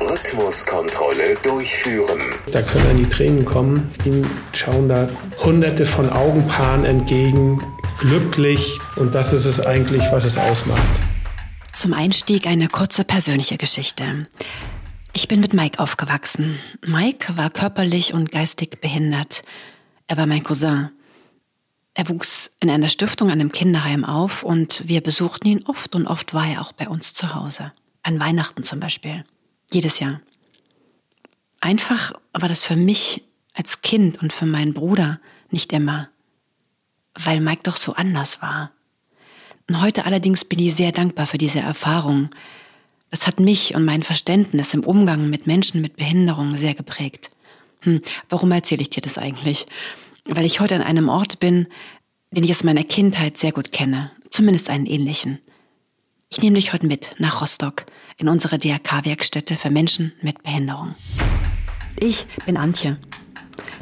Rhythmuskontrolle durchführen. Da können dann die Tränen kommen. Ihnen schauen da hunderte von Augenpaaren entgegen, glücklich. Und das ist es eigentlich, was es ausmacht. Zum Einstieg eine kurze persönliche Geschichte. Ich bin mit Mike aufgewachsen. Mike war körperlich und geistig behindert. Er war mein Cousin. Er wuchs in einer Stiftung an einem Kinderheim auf und wir besuchten ihn oft und oft war er auch bei uns zu Hause. An Weihnachten zum Beispiel. Jedes Jahr. Einfach war das für mich als Kind und für meinen Bruder nicht immer, weil Mike doch so anders war. Und heute allerdings bin ich sehr dankbar für diese Erfahrung. Das hat mich und mein Verständnis im Umgang mit Menschen mit Behinderung sehr geprägt. Hm, warum erzähle ich dir das eigentlich? Weil ich heute an einem Ort bin, den ich aus meiner Kindheit sehr gut kenne, zumindest einen ähnlichen. Ich nehme dich heute mit nach Rostock in unsere DRK-Werkstätte für Menschen mit Behinderung. Ich bin Antje.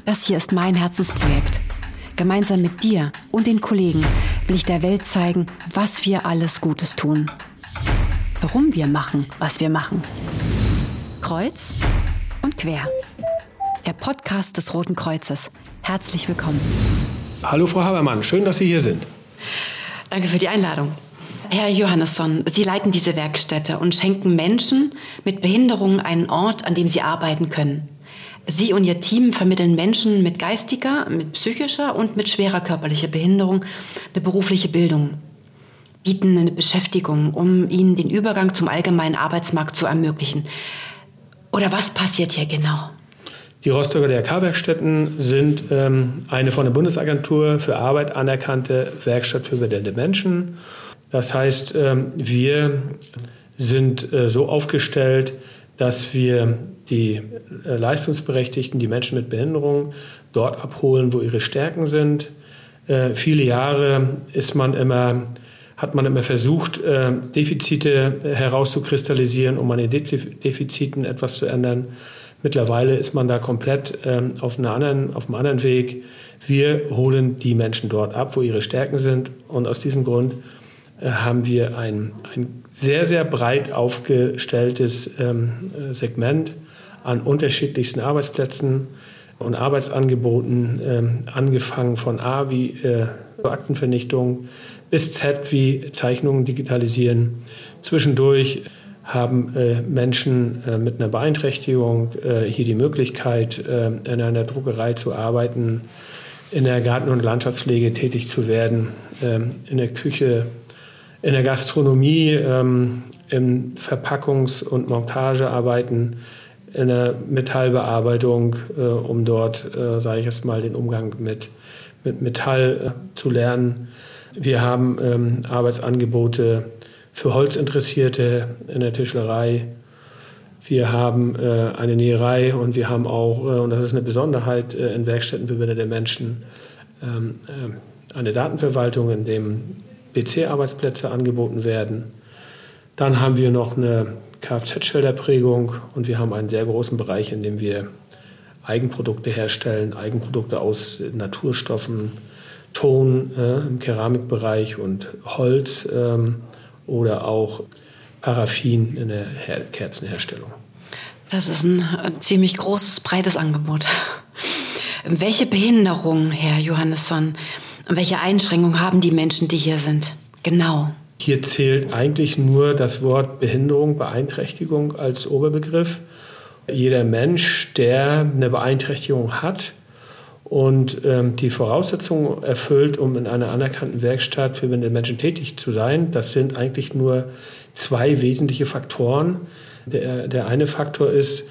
Das hier ist mein Herzensprojekt. Gemeinsam mit dir und den Kollegen will ich der Welt zeigen, was wir alles Gutes tun. Warum wir machen, was wir machen. Kreuz und quer. Der Podcast des Roten Kreuzes. Herzlich willkommen. Hallo Frau Habermann, schön, dass Sie hier sind. Danke für die Einladung. Herr Johannesson, Sie leiten diese Werkstätte und schenken Menschen mit Behinderungen einen Ort, an dem sie arbeiten können. Sie und Ihr Team vermitteln Menschen mit geistiger, mit psychischer und mit schwerer körperlicher Behinderung eine berufliche Bildung, bieten eine Beschäftigung, um ihnen den Übergang zum allgemeinen Arbeitsmarkt zu ermöglichen. Oder was passiert hier genau? Die Rostocker DRK-Werkstätten sind ähm, eine von der Bundesagentur für Arbeit anerkannte Werkstatt für behinderte Menschen. Das heißt, ähm, wir sind äh, so aufgestellt, dass wir die äh, Leistungsberechtigten, die Menschen mit Behinderung, dort abholen, wo ihre Stärken sind. Äh, viele Jahre ist man immer, hat man immer versucht, Defizite herauszukristallisieren, um an den Defiziten etwas zu ändern. Mittlerweile ist man da komplett ähm, auf, einer anderen, auf einem anderen Weg. Wir holen die Menschen dort ab, wo ihre Stärken sind. Und aus diesem Grund haben wir ein, ein sehr, sehr breit aufgestelltes ähm, Segment an unterschiedlichsten Arbeitsplätzen und Arbeitsangeboten, ähm, angefangen von A wie äh, Aktenvernichtung bis Z wie Zeichnungen digitalisieren. Zwischendurch haben äh, Menschen äh, mit einer Beeinträchtigung äh, hier die Möglichkeit, äh, in einer Druckerei zu arbeiten, in der Garten- und Landschaftspflege tätig zu werden, ähm, in der Küche, in der Gastronomie, ähm, in Verpackungs- und Montagearbeiten, in der Metallbearbeitung, äh, um dort, äh, sage ich jetzt mal, den Umgang mit, mit Metall äh, zu lernen. Wir haben ähm, Arbeitsangebote für Holzinteressierte in der Tischlerei. Wir haben äh, eine Näherei und wir haben auch, äh, und das ist eine Besonderheit äh, in Werkstätten für behinderte Menschen, ähm, äh, eine Datenverwaltung, in dem PC-Arbeitsplätze angeboten werden. Dann haben wir noch eine Kfz-Schilderprägung und wir haben einen sehr großen Bereich, in dem wir Eigenprodukte herstellen, Eigenprodukte aus Naturstoffen, Ton äh, im Keramikbereich und Holz ähm, oder auch Paraffin in der Her Kerzenherstellung. Das ist ein äh, ziemlich großes, breites Angebot. Welche Behinderung, Herr Johannesson, welche Einschränkungen haben die Menschen, die hier sind? Genau. Hier zählt eigentlich nur das Wort Behinderung, Beeinträchtigung als Oberbegriff. Jeder Mensch, der eine Beeinträchtigung hat und ähm, die Voraussetzungen erfüllt, um in einer anerkannten Werkstatt für behinderte Menschen tätig zu sein, das sind eigentlich nur zwei wesentliche Faktoren. Der, der eine Faktor ist,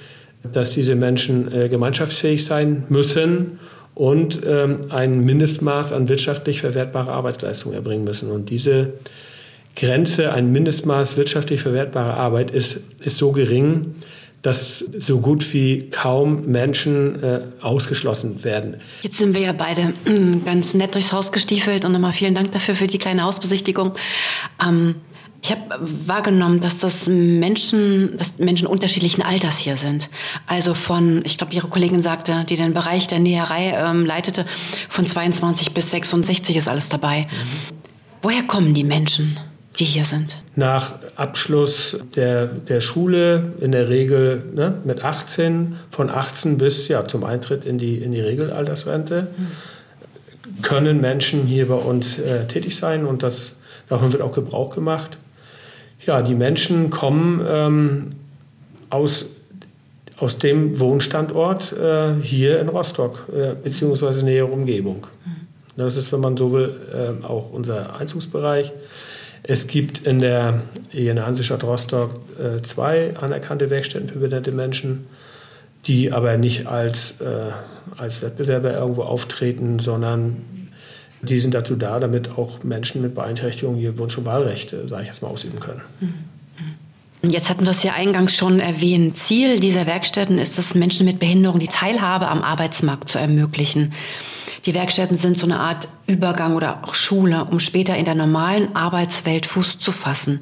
dass diese Menschen äh, gemeinschaftsfähig sein müssen und ähm, ein Mindestmaß an wirtschaftlich verwertbarer Arbeitsleistung erbringen müssen. Und diese Grenze, ein Mindestmaß wirtschaftlich verwertbarer Arbeit ist, ist so gering, dass so gut wie kaum Menschen äh, ausgeschlossen werden. Jetzt sind wir ja beide äh, ganz nett durchs Haus gestiefelt und nochmal vielen Dank dafür für die kleine Hausbesichtigung. Ähm, ich habe wahrgenommen, dass das Menschen, dass Menschen unterschiedlichen Alters hier sind. Also von, ich glaube, Ihre Kollegin sagte, die den Bereich der Näherei ähm, leitete, von 22 bis 66 ist alles dabei. Mhm. Woher kommen die Menschen? die hier sind? Nach Abschluss der, der Schule, in der Regel ne, mit 18, von 18 bis ja, zum Eintritt in die, in die Regelaltersrente, mhm. können Menschen hier bei uns äh, tätig sein und das, davon wird auch Gebrauch gemacht. Ja, die Menschen kommen ähm, aus, aus dem Wohnstandort äh, hier in Rostock, äh, beziehungsweise nähere Umgebung. Mhm. Das ist, wenn man so will, äh, auch unser Einzugsbereich. Es gibt in der, hier in der Hansestadt Rostock äh, zwei anerkannte Werkstätten für behinderte Menschen, die aber nicht als, äh, als Wettbewerber irgendwo auftreten, sondern die sind dazu da, damit auch Menschen mit Beeinträchtigungen ihr Wunsch- und Wahlrechte, sage ich jetzt mal, ausüben können. Jetzt hatten wir es ja eingangs schon erwähnt. Ziel dieser Werkstätten ist es, Menschen mit Behinderung die Teilhabe am Arbeitsmarkt zu ermöglichen. Die Werkstätten sind so eine Art Übergang oder auch Schule, um später in der normalen Arbeitswelt Fuß zu fassen.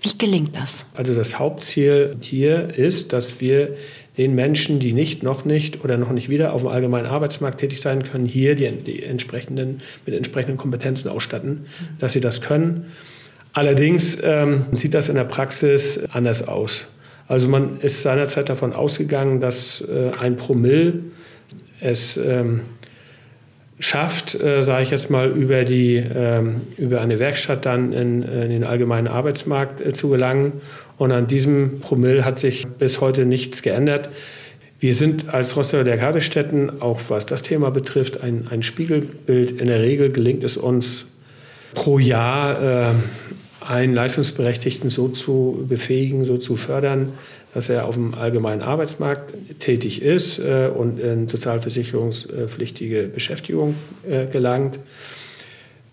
Wie gelingt das? Also das Hauptziel hier ist, dass wir den Menschen, die nicht, noch nicht oder noch nicht wieder auf dem allgemeinen Arbeitsmarkt tätig sein können, hier die, die entsprechenden, mit entsprechenden Kompetenzen ausstatten, dass sie das können. Allerdings ähm, sieht das in der Praxis anders aus. Also man ist seinerzeit davon ausgegangen, dass äh, ein Promille es ähm, schafft, äh, sage ich jetzt mal, über, die, ähm, über eine Werkstatt dann in, in den allgemeinen Arbeitsmarkt äh, zu gelangen. Und an diesem Promille hat sich bis heute nichts geändert. Wir sind als Rostocker der Kaffeestätten, auch was das Thema betrifft, ein, ein Spiegelbild. In der Regel gelingt es uns pro Jahr, äh, einen Leistungsberechtigten so zu befähigen, so zu fördern, dass er auf dem allgemeinen Arbeitsmarkt tätig ist äh, und in sozialversicherungspflichtige Beschäftigung äh, gelangt.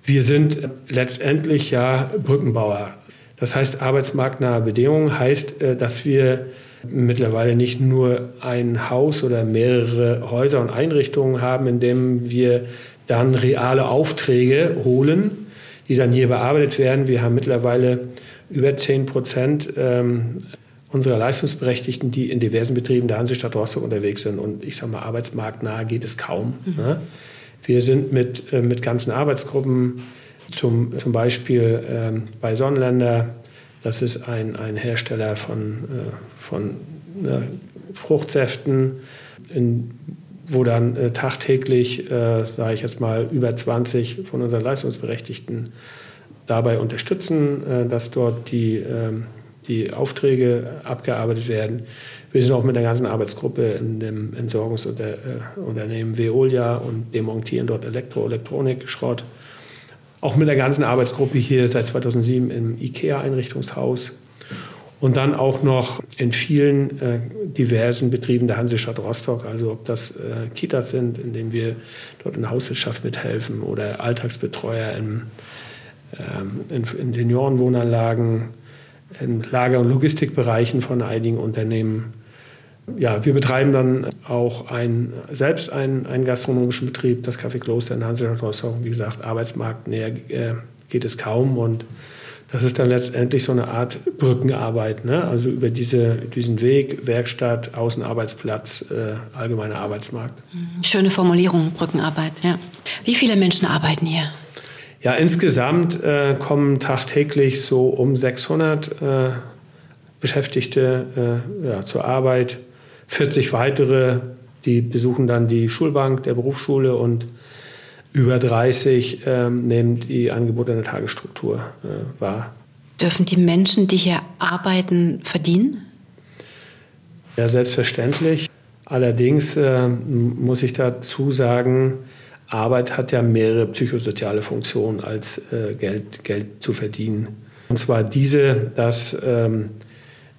Wir sind letztendlich ja Brückenbauer. Das heißt, arbeitsmarktnahe Bedingungen heißt, äh, dass wir mittlerweile nicht nur ein Haus oder mehrere Häuser und Einrichtungen haben, in denen wir dann reale Aufträge holen, die dann hier bearbeitet werden. Wir haben mittlerweile über 10 Prozent ähm, unserer Leistungsberechtigten, die in diversen Betrieben der Hansestadt Rostock unterwegs sind. Und ich sage mal, arbeitsmarktnah geht es kaum. Mhm. Ne? Wir sind mit, äh, mit ganzen Arbeitsgruppen, zum, zum Beispiel ähm, bei Sonnenländer, das ist ein, ein Hersteller von, äh, von äh, Fruchtsäften, in, wo dann äh, tagtäglich, äh, sage ich jetzt mal, über 20 von unseren Leistungsberechtigten dabei unterstützen, äh, dass dort die ähm, die Aufträge abgearbeitet werden. Wir sind auch mit der ganzen Arbeitsgruppe in dem Entsorgungsunternehmen Veolia und demontieren dort Elektro, Elektronik, Schrott. Auch mit der ganzen Arbeitsgruppe hier seit 2007 im IKEA-Einrichtungshaus. Und dann auch noch in vielen äh, diversen Betrieben der Hansestadt Rostock, also ob das äh, Kitas sind, in denen wir dort in der Hauswirtschaft mithelfen oder Alltagsbetreuer in, ähm, in, in Seniorenwohnanlagen, in Lager- und Logistikbereichen von einigen Unternehmen. Ja, wir betreiben dann auch ein, selbst einen, einen gastronomischen Betrieb, das Café Kloster in Hansestadt Rostock. Wie gesagt, Arbeitsmarkt näher äh, geht es kaum und das ist dann letztendlich so eine Art Brückenarbeit, ne? also über diese, diesen Weg, Werkstatt, Außenarbeitsplatz, äh, allgemeiner Arbeitsmarkt. Schöne Formulierung, Brückenarbeit, ja. Wie viele Menschen arbeiten hier? Ja, insgesamt äh, kommen tagtäglich so um 600 äh, Beschäftigte äh, ja, zur Arbeit. 40 weitere, die besuchen dann die Schulbank der Berufsschule und über 30 ähm, nehmen die Angebote in der Tagesstruktur äh, wahr. Dürfen die Menschen, die hier arbeiten, verdienen? Ja, selbstverständlich. Allerdings äh, muss ich dazu sagen, Arbeit hat ja mehrere psychosoziale Funktionen als äh, Geld, Geld zu verdienen. Und zwar diese, dass ähm,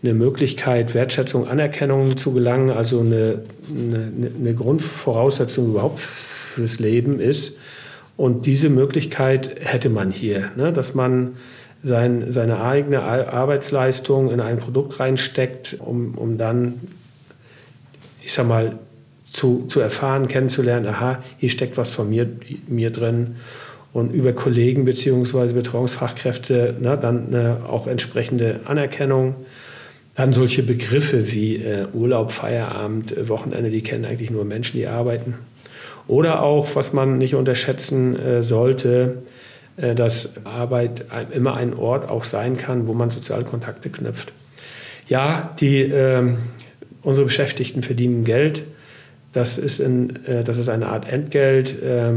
eine Möglichkeit, Wertschätzung, Anerkennung zu gelangen, also eine, eine, eine Grundvoraussetzung überhaupt fürs Leben ist. Und diese Möglichkeit hätte man hier, ne? dass man sein, seine eigene Arbeitsleistung in ein Produkt reinsteckt, um, um dann, ich sag mal, zu, zu erfahren, kennenzulernen, aha, hier steckt was von mir, mir drin und über Kollegen bzw. Betreuungsfachkräfte ne, dann ne, auch entsprechende Anerkennung. Dann solche Begriffe wie äh, Urlaub, Feierabend, äh, Wochenende, die kennen eigentlich nur Menschen, die arbeiten. Oder auch, was man nicht unterschätzen äh, sollte, äh, dass Arbeit immer ein Ort auch sein kann, wo man soziale Kontakte knüpft. Ja, die, äh, unsere Beschäftigten verdienen Geld. Das ist, in, äh, das ist eine Art Entgelt, äh,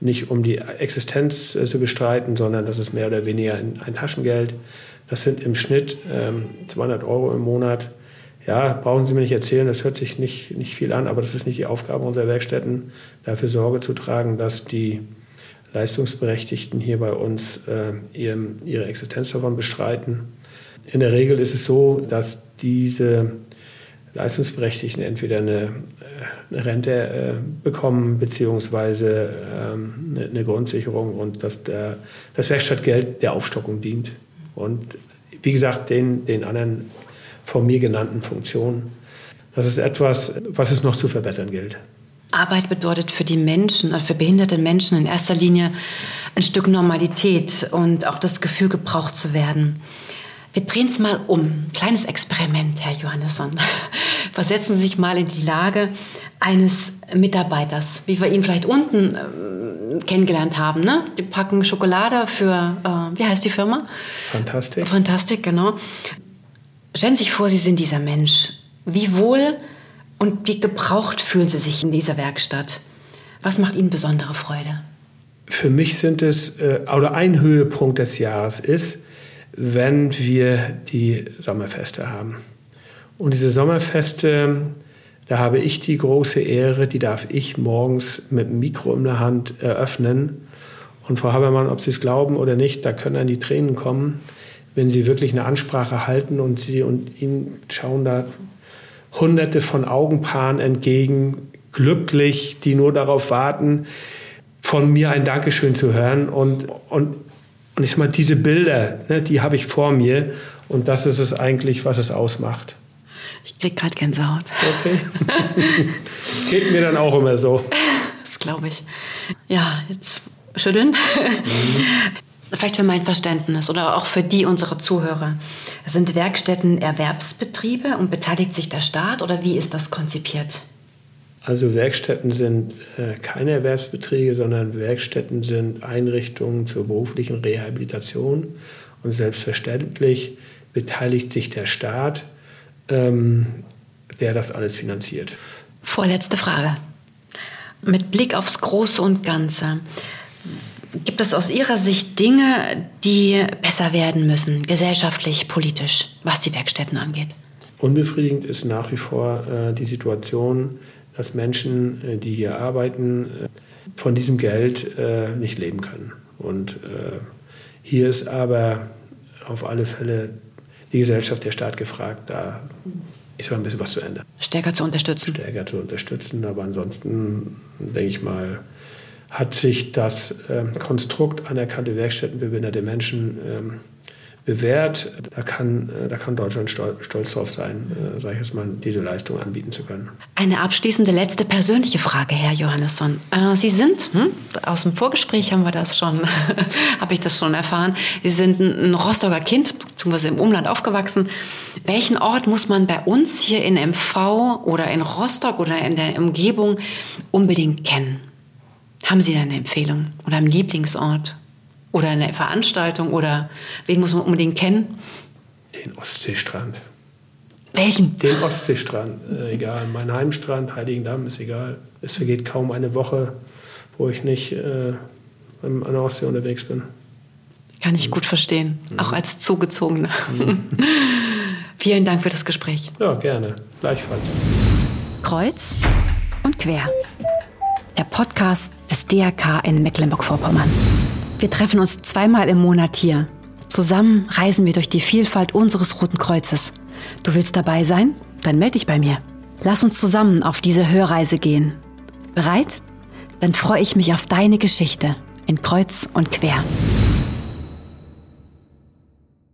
nicht um die Existenz äh, zu bestreiten, sondern das ist mehr oder weniger ein, ein Taschengeld. Das sind im Schnitt 200 ähm, Euro im Monat. Ja, brauchen Sie mir nicht erzählen, das hört sich nicht, nicht viel an, aber das ist nicht die Aufgabe unserer Werkstätten, dafür Sorge zu tragen, dass die Leistungsberechtigten hier bei uns äh, ihre Existenz davon bestreiten. In der Regel ist es so, dass diese Leistungsberechtigten entweder eine, äh, eine Rente äh, bekommen beziehungsweise ähm, eine, eine, Grundsicherung und dass der, das Werkstattgeld der Aufstockung dient. Und wie gesagt, den, den anderen von mir genannten Funktionen. Das ist etwas, was es noch zu verbessern gilt. Arbeit bedeutet für die Menschen, also für behinderte Menschen in erster Linie ein Stück Normalität und auch das Gefühl, gebraucht zu werden. Wir drehen es mal um. Kleines Experiment, Herr Johannesson. Versetzen Sie sich mal in die Lage eines Mitarbeiters, wie wir ihn vielleicht unten äh, kennengelernt haben. Ne? Die packen Schokolade für, äh, wie heißt die Firma? Fantastik. Fantastik, genau. Stellen Sie sich vor, Sie sind dieser Mensch. Wie wohl und wie gebraucht fühlen Sie sich in dieser Werkstatt? Was macht Ihnen besondere Freude? Für mich sind es, äh, oder ein Höhepunkt des Jahres ist, wenn wir die Sommerfeste haben. Und diese Sommerfeste, da habe ich die große Ehre, die darf ich morgens mit dem Mikro in der Hand eröffnen. Und Frau Habermann, ob Sie es glauben oder nicht, da können dann die Tränen kommen, wenn Sie wirklich eine Ansprache halten und Sie und Ihnen schauen da hunderte von Augenpaaren entgegen, glücklich, die nur darauf warten, von mir ein Dankeschön zu hören. Und, und, und ich sag mal, diese Bilder, ne, die habe ich vor mir. Und das ist es eigentlich, was es ausmacht. Ich krieg gerade Gänsehaut. Okay. Geht mir dann auch immer so. Das glaube ich. Ja, jetzt schütteln. Mhm vielleicht für mein Verständnis oder auch für die unserer Zuhörer. Sind Werkstätten Erwerbsbetriebe und beteiligt sich der Staat oder wie ist das konzipiert? Also Werkstätten sind äh, keine Erwerbsbetriebe, sondern Werkstätten sind Einrichtungen zur beruflichen Rehabilitation und selbstverständlich beteiligt sich der Staat, ähm, der das alles finanziert. Vorletzte Frage. Mit Blick aufs Große und Ganze. Gibt es aus Ihrer Sicht Dinge, die besser werden müssen, gesellschaftlich, politisch, was die Werkstätten angeht? Unbefriedigend ist nach wie vor äh, die Situation, dass Menschen, äh, die hier arbeiten, äh, von diesem Geld äh, nicht leben können. Und äh, hier ist aber auf alle Fälle die Gesellschaft, der Staat gefragt, da ist aber ein bisschen was zu ändern. Stärker zu unterstützen. Stärker zu unterstützen, aber ansonsten denke ich mal, hat sich das ähm, Konstrukt anerkannte Werkstätten für behinderte Menschen ähm, bewährt. Da kann, äh, da kann Deutschland stolz drauf sein, äh, sage ich jetzt mal, diese Leistung anbieten zu können. Eine abschließende letzte persönliche Frage, Herr Johannesson. Äh, Sie sind, hm, aus dem Vorgespräch haben wir das schon, habe ich das schon erfahren, Sie sind ein Rostocker Kind, beziehungsweise im Umland aufgewachsen. Welchen Ort muss man bei uns hier in MV oder in Rostock oder in der Umgebung unbedingt kennen? Haben Sie da eine Empfehlung oder einen Lieblingsort oder eine Veranstaltung oder wen muss man unbedingt kennen? Den Ostseestrand. Welchen? Den Ostseestrand, äh, egal. Mein Heimstrand, Heiligendamm ist egal. Es vergeht kaum eine Woche, wo ich nicht äh, an der Ostsee unterwegs bin. Kann ich gut verstehen, mhm. auch als Zugezogener. Mhm. Vielen Dank für das Gespräch. Ja, gerne. Gleichfalls. Kreuz und quer der Podcast des DRK in Mecklenburg-Vorpommern. Wir treffen uns zweimal im Monat hier. Zusammen reisen wir durch die Vielfalt unseres Roten Kreuzes. Du willst dabei sein? Dann melde dich bei mir. Lass uns zusammen auf diese Hörreise gehen. Bereit? Dann freue ich mich auf deine Geschichte in Kreuz und Quer.